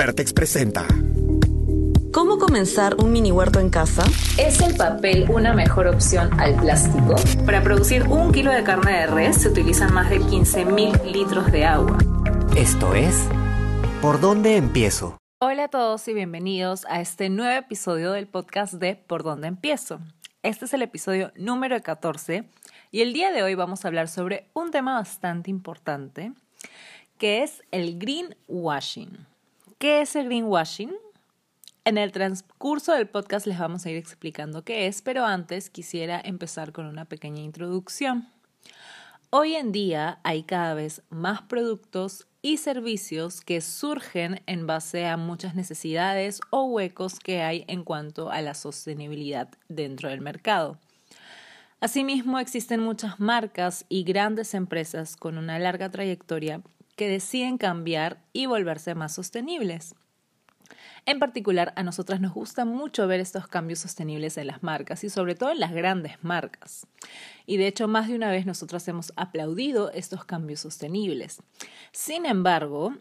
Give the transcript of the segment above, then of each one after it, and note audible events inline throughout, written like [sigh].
Vertex presenta. ¿Cómo comenzar un mini huerto en casa? ¿Es el papel una mejor opción al plástico? Para producir un kilo de carne de res se utilizan más de 15.000 litros de agua. Esto es ¿Por dónde empiezo? Hola a todos y bienvenidos a este nuevo episodio del podcast de ¿Por dónde empiezo? Este es el episodio número 14 y el día de hoy vamos a hablar sobre un tema bastante importante que es el greenwashing. ¿Qué es el greenwashing? En el transcurso del podcast les vamos a ir explicando qué es, pero antes quisiera empezar con una pequeña introducción. Hoy en día hay cada vez más productos y servicios que surgen en base a muchas necesidades o huecos que hay en cuanto a la sostenibilidad dentro del mercado. Asimismo, existen muchas marcas y grandes empresas con una larga trayectoria deciden cambiar y volverse más sostenibles. En particular, a nosotras nos gusta mucho ver estos cambios sostenibles en las marcas y sobre todo en las grandes marcas. Y de hecho, más de una vez nosotras hemos aplaudido estos cambios sostenibles. Sin embargo,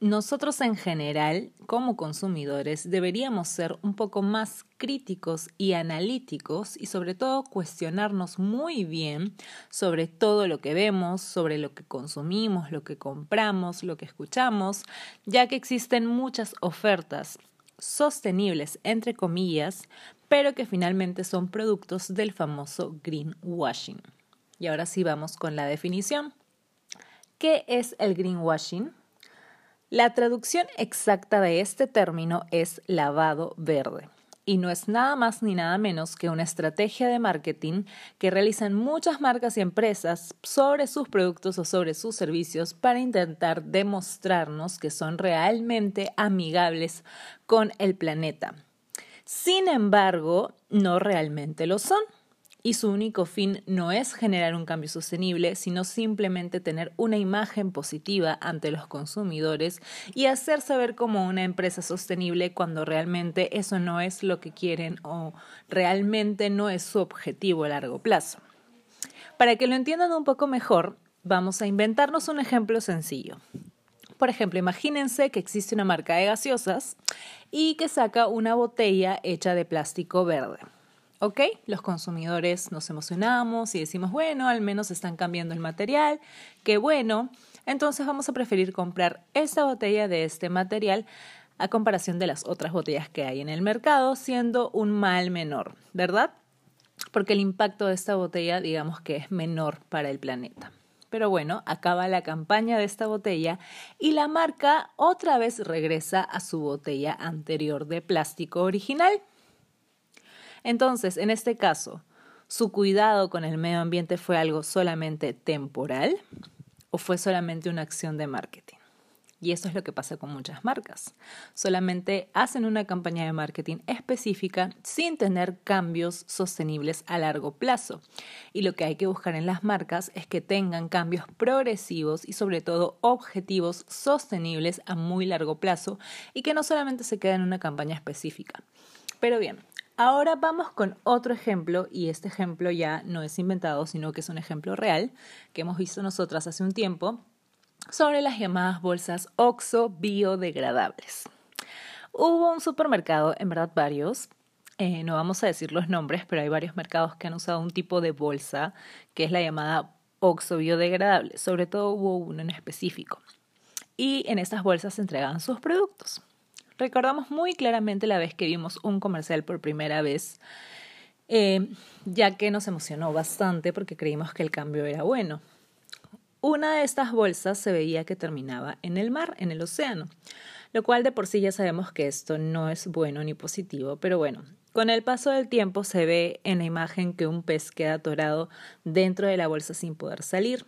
nosotros en general, como consumidores, deberíamos ser un poco más críticos y analíticos y sobre todo cuestionarnos muy bien sobre todo lo que vemos, sobre lo que consumimos, lo que compramos, lo que escuchamos, ya que existen muchas ofertas sostenibles, entre comillas, pero que finalmente son productos del famoso greenwashing. Y ahora sí vamos con la definición. ¿Qué es el greenwashing? La traducción exacta de este término es lavado verde y no es nada más ni nada menos que una estrategia de marketing que realizan muchas marcas y empresas sobre sus productos o sobre sus servicios para intentar demostrarnos que son realmente amigables con el planeta. Sin embargo, no realmente lo son y su único fin no es generar un cambio sostenible, sino simplemente tener una imagen positiva ante los consumidores y hacerse ver como una empresa sostenible cuando realmente eso no es lo que quieren o realmente no es su objetivo a largo plazo. Para que lo entiendan un poco mejor, vamos a inventarnos un ejemplo sencillo. Por ejemplo, imagínense que existe una marca de gaseosas y que saca una botella hecha de plástico verde. ¿Ok? Los consumidores nos emocionamos y decimos, bueno, al menos están cambiando el material, qué bueno. Entonces vamos a preferir comprar esta botella de este material a comparación de las otras botellas que hay en el mercado, siendo un mal menor, ¿verdad? Porque el impacto de esta botella, digamos que es menor para el planeta. Pero bueno, acaba la campaña de esta botella y la marca otra vez regresa a su botella anterior de plástico original. Entonces, en este caso, ¿su cuidado con el medio ambiente fue algo solamente temporal o fue solamente una acción de marketing? Y eso es lo que pasa con muchas marcas. Solamente hacen una campaña de marketing específica sin tener cambios sostenibles a largo plazo. Y lo que hay que buscar en las marcas es que tengan cambios progresivos y sobre todo objetivos sostenibles a muy largo plazo y que no solamente se queden en una campaña específica. Pero bien, Ahora vamos con otro ejemplo y este ejemplo ya no es inventado, sino que es un ejemplo real que hemos visto nosotras hace un tiempo sobre las llamadas bolsas OXO biodegradables. Hubo un supermercado, en verdad varios, eh, no vamos a decir los nombres, pero hay varios mercados que han usado un tipo de bolsa que es la llamada OXO biodegradable. Sobre todo hubo uno en específico. Y en estas bolsas se entregaban sus productos. Recordamos muy claramente la vez que vimos un comercial por primera vez, eh, ya que nos emocionó bastante porque creímos que el cambio era bueno. Una de estas bolsas se veía que terminaba en el mar, en el océano, lo cual de por sí ya sabemos que esto no es bueno ni positivo, pero bueno, con el paso del tiempo se ve en la imagen que un pez queda atorado dentro de la bolsa sin poder salir.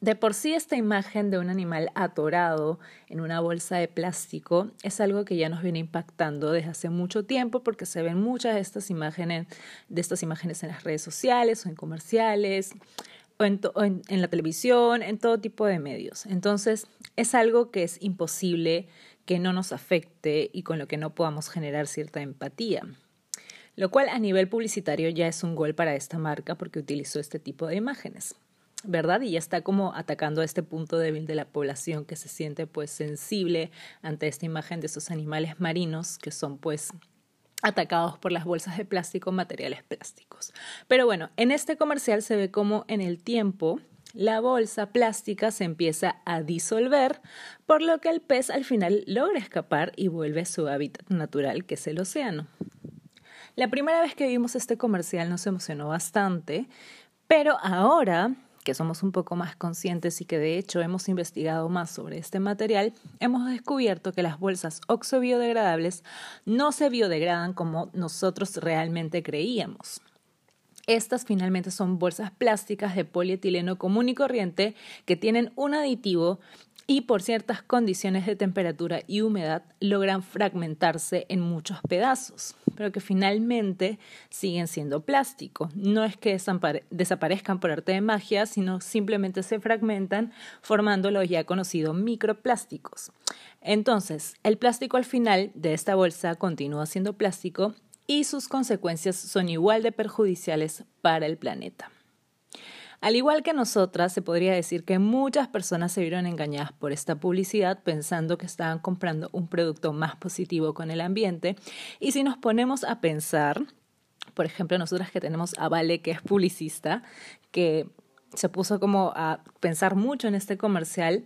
De por sí esta imagen de un animal atorado en una bolsa de plástico es algo que ya nos viene impactando desde hace mucho tiempo porque se ven muchas de estas imágenes, de estas imágenes en las redes sociales o en comerciales o, en, en la televisión, en todo tipo de medios. Entonces es algo que es imposible que no nos afecte y con lo que no podamos generar cierta empatía. Lo cual a nivel publicitario ya es un gol para esta marca porque utilizó este tipo de imágenes. ¿Verdad? Y ya está como atacando a este punto débil de la población que se siente pues sensible ante esta imagen de esos animales marinos que son pues atacados por las bolsas de plástico, materiales plásticos. Pero bueno, en este comercial se ve como en el tiempo la bolsa plástica se empieza a disolver, por lo que el pez al final logra escapar y vuelve a su hábitat natural, que es el océano. La primera vez que vimos este comercial nos emocionó bastante, pero ahora que somos un poco más conscientes y que de hecho hemos investigado más sobre este material, hemos descubierto que las bolsas oxo-biodegradables no se biodegradan como nosotros realmente creíamos. Estas finalmente son bolsas plásticas de polietileno común y corriente que tienen un aditivo y por ciertas condiciones de temperatura y humedad logran fragmentarse en muchos pedazos, pero que finalmente siguen siendo plástico. No es que desaparezcan por arte de magia, sino simplemente se fragmentan formando los ya conocidos microplásticos. Entonces, el plástico al final de esta bolsa continúa siendo plástico y sus consecuencias son igual de perjudiciales para el planeta. Al igual que nosotras, se podría decir que muchas personas se vieron engañadas por esta publicidad pensando que estaban comprando un producto más positivo con el ambiente. Y si nos ponemos a pensar, por ejemplo, nosotras que tenemos a Vale, que es publicista, que se puso como a pensar mucho en este comercial,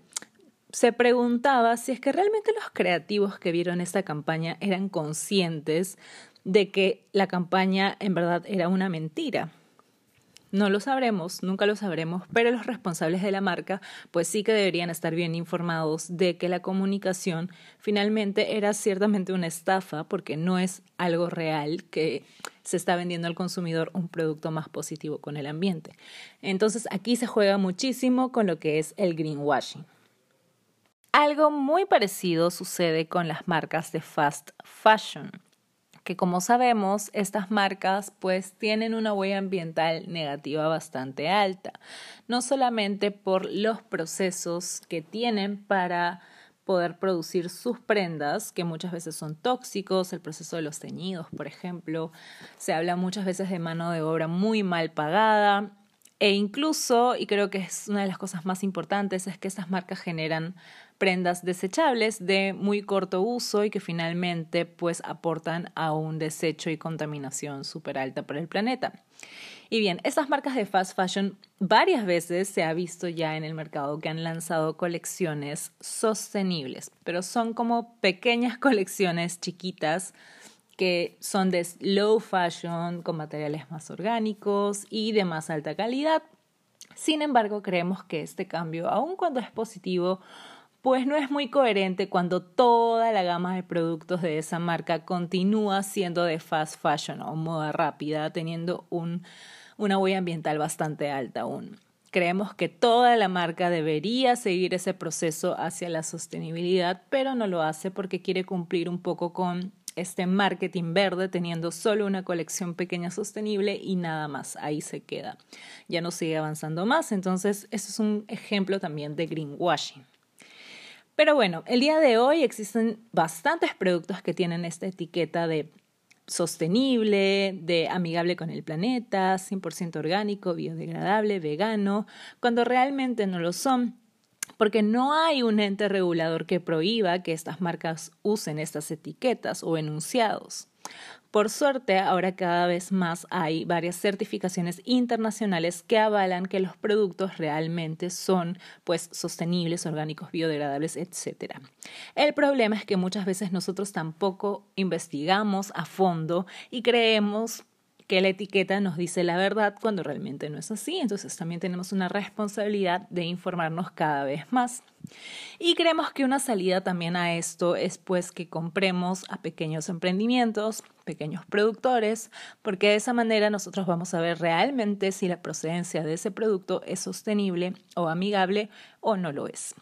se preguntaba si es que realmente los creativos que vieron esta campaña eran conscientes de que la campaña en verdad era una mentira. No lo sabremos, nunca lo sabremos, pero los responsables de la marca pues sí que deberían estar bien informados de que la comunicación finalmente era ciertamente una estafa porque no es algo real que se está vendiendo al consumidor un producto más positivo con el ambiente. Entonces aquí se juega muchísimo con lo que es el greenwashing. Algo muy parecido sucede con las marcas de fast fashion que como sabemos, estas marcas pues tienen una huella ambiental negativa bastante alta, no solamente por los procesos que tienen para poder producir sus prendas, que muchas veces son tóxicos, el proceso de los teñidos, por ejemplo, se habla muchas veces de mano de obra muy mal pagada, e incluso, y creo que es una de las cosas más importantes, es que estas marcas generan prendas desechables de muy corto uso y que finalmente pues aportan a un desecho y contaminación súper alta para el planeta. Y bien, estas marcas de fast fashion varias veces se ha visto ya en el mercado que han lanzado colecciones sostenibles, pero son como pequeñas [laughs] colecciones chiquitas que son de low fashion, con materiales más orgánicos y de más alta calidad. Sin embargo, creemos que este cambio, aun cuando es positivo, pues no es muy coherente cuando toda la gama de productos de esa marca continúa siendo de fast fashion o moda rápida, teniendo un, una huella ambiental bastante alta aún. Creemos que toda la marca debería seguir ese proceso hacia la sostenibilidad, pero no lo hace porque quiere cumplir un poco con este marketing verde teniendo solo una colección pequeña sostenible y nada más, ahí se queda. Ya no sigue avanzando más, entonces eso es un ejemplo también de greenwashing. Pero bueno, el día de hoy existen bastantes productos que tienen esta etiqueta de sostenible, de amigable con el planeta, 100% orgánico, biodegradable, vegano, cuando realmente no lo son porque no hay un ente regulador que prohíba que estas marcas usen estas etiquetas o enunciados. Por suerte, ahora cada vez más hay varias certificaciones internacionales que avalan que los productos realmente son pues sostenibles, orgánicos, biodegradables, etc. El problema es que muchas veces nosotros tampoco investigamos a fondo y creemos que la etiqueta nos dice la verdad cuando realmente no es así. Entonces también tenemos una responsabilidad de informarnos cada vez más. Y creemos que una salida también a esto es pues que compremos a pequeños emprendimientos, pequeños productores, porque de esa manera nosotros vamos a ver realmente si la procedencia de ese producto es sostenible o amigable o no lo es.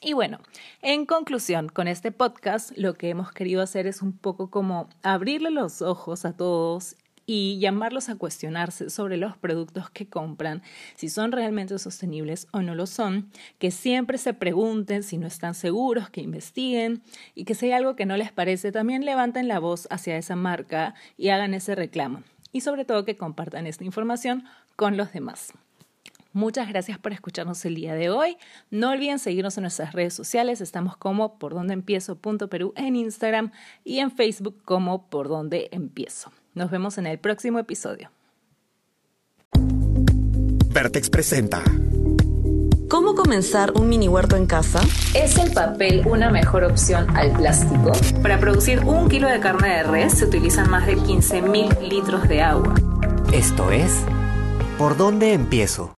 Y bueno, en conclusión, con este podcast lo que hemos querido hacer es un poco como abrirle los ojos a todos y llamarlos a cuestionarse sobre los productos que compran, si son realmente sostenibles o no lo son, que siempre se pregunten si no están seguros, que investiguen y que si hay algo que no les parece, también levanten la voz hacia esa marca y hagan ese reclamo. Y sobre todo que compartan esta información con los demás. Muchas gracias por escucharnos el día de hoy. No olviden seguirnos en nuestras redes sociales. Estamos como por donde empiezo Perú en Instagram y en Facebook como por donde empiezo. Nos vemos en el próximo episodio. Vertex presenta. ¿Cómo comenzar un mini huerto en casa? ¿Es el papel una mejor opción al plástico? Para producir un kilo de carne de res se utilizan más de 15.000 litros de agua. Esto es. ¿Por dónde empiezo?